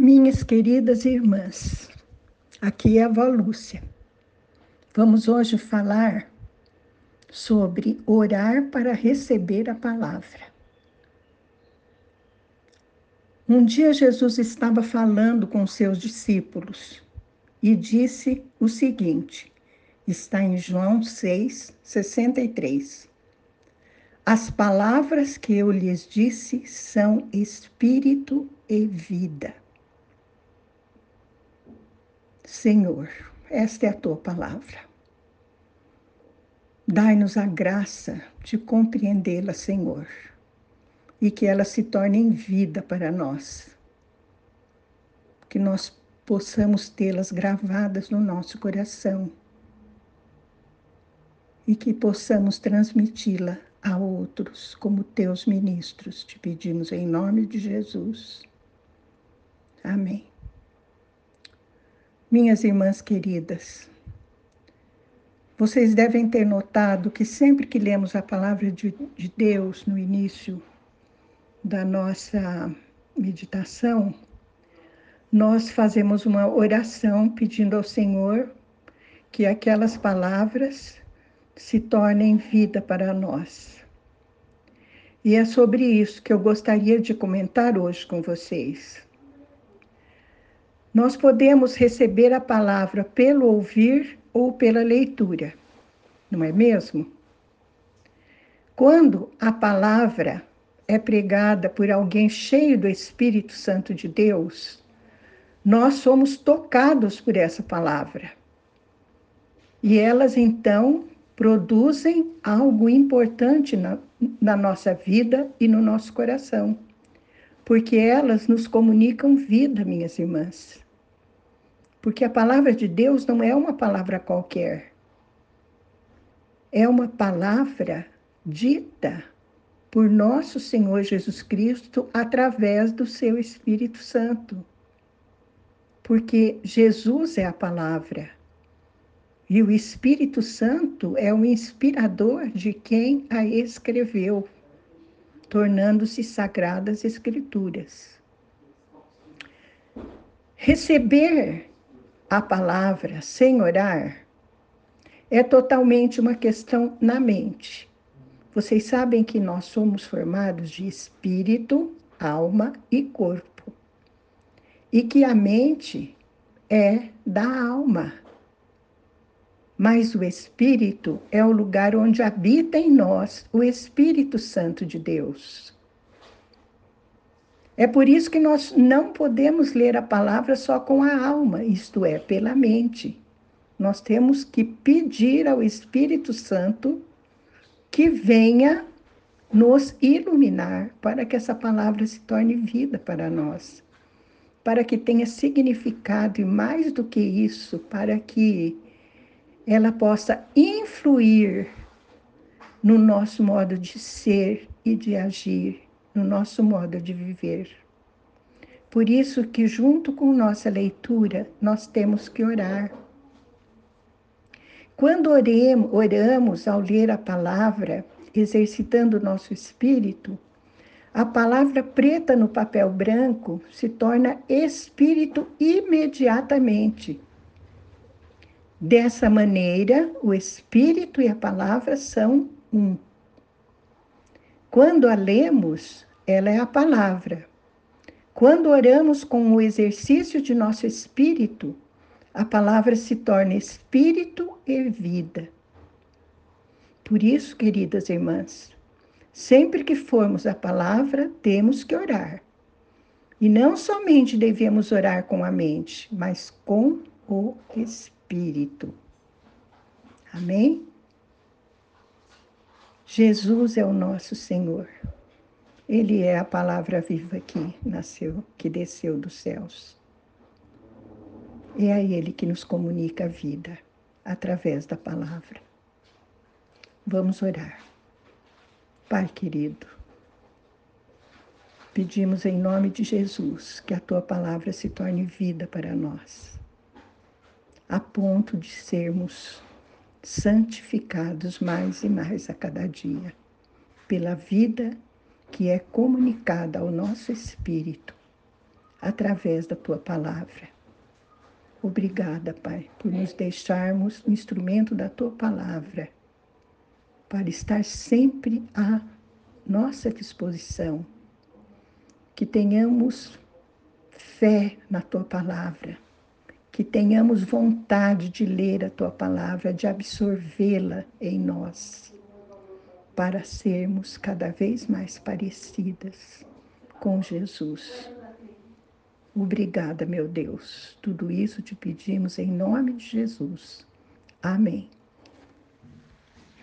Minhas queridas irmãs, aqui é a avó Lúcia. Vamos hoje falar sobre orar para receber a palavra. Um dia Jesus estava falando com seus discípulos e disse o seguinte: está em João 6, 63. As palavras que eu lhes disse são espírito e vida. Senhor, esta é a tua palavra. Dai-nos a graça de compreendê-la, Senhor, e que ela se torne vida para nós. Que nós possamos tê-las gravadas no nosso coração e que possamos transmiti-la a outros como teus ministros. Te pedimos em nome de Jesus. Amém. Minhas irmãs queridas, vocês devem ter notado que sempre que lemos a palavra de, de Deus no início da nossa meditação, nós fazemos uma oração pedindo ao Senhor que aquelas palavras se tornem vida para nós. E é sobre isso que eu gostaria de comentar hoje com vocês. Nós podemos receber a palavra pelo ouvir ou pela leitura, não é mesmo? Quando a palavra é pregada por alguém cheio do Espírito Santo de Deus, nós somos tocados por essa palavra. E elas então produzem algo importante na, na nossa vida e no nosso coração porque elas nos comunicam vida, minhas irmãs. Porque a palavra de Deus não é uma palavra qualquer. É uma palavra dita por nosso Senhor Jesus Cristo através do seu Espírito Santo. Porque Jesus é a palavra. E o Espírito Santo é o inspirador de quem a escreveu tornando-se sagradas escrituras. Receber a palavra sem orar é totalmente uma questão na mente. Vocês sabem que nós somos formados de espírito, alma e corpo. E que a mente é da alma mas o Espírito é o lugar onde habita em nós o Espírito Santo de Deus. É por isso que nós não podemos ler a palavra só com a alma, isto é, pela mente. Nós temos que pedir ao Espírito Santo que venha nos iluminar para que essa palavra se torne vida para nós, para que tenha significado e mais do que isso, para que ela possa influir no nosso modo de ser e de agir, no nosso modo de viver. Por isso que junto com nossa leitura, nós temos que orar. Quando oramos ao ler a palavra, exercitando o nosso espírito, a palavra preta no papel branco se torna espírito imediatamente Dessa maneira, o Espírito e a palavra são um. Quando a lemos, ela é a palavra. Quando oramos com o exercício de nosso espírito, a palavra se torna espírito e vida. Por isso, queridas irmãs, sempre que formos a palavra, temos que orar. E não somente devemos orar com a mente, mas com o espírito. Amém? Jesus é o nosso Senhor. Ele é a palavra viva que nasceu, que desceu dos céus. É a Ele que nos comunica a vida através da palavra. Vamos orar. Pai querido, pedimos em nome de Jesus que a tua palavra se torne vida para nós a ponto de sermos santificados mais e mais a cada dia, pela vida que é comunicada ao nosso espírito através da tua palavra. Obrigada, Pai, por nos deixarmos o instrumento da tua palavra, para estar sempre à nossa disposição. Que tenhamos fé na tua palavra, que tenhamos vontade de ler a tua palavra, de absorvê-la em nós, para sermos cada vez mais parecidas com Jesus. Obrigada, meu Deus. Tudo isso te pedimos em nome de Jesus. Amém.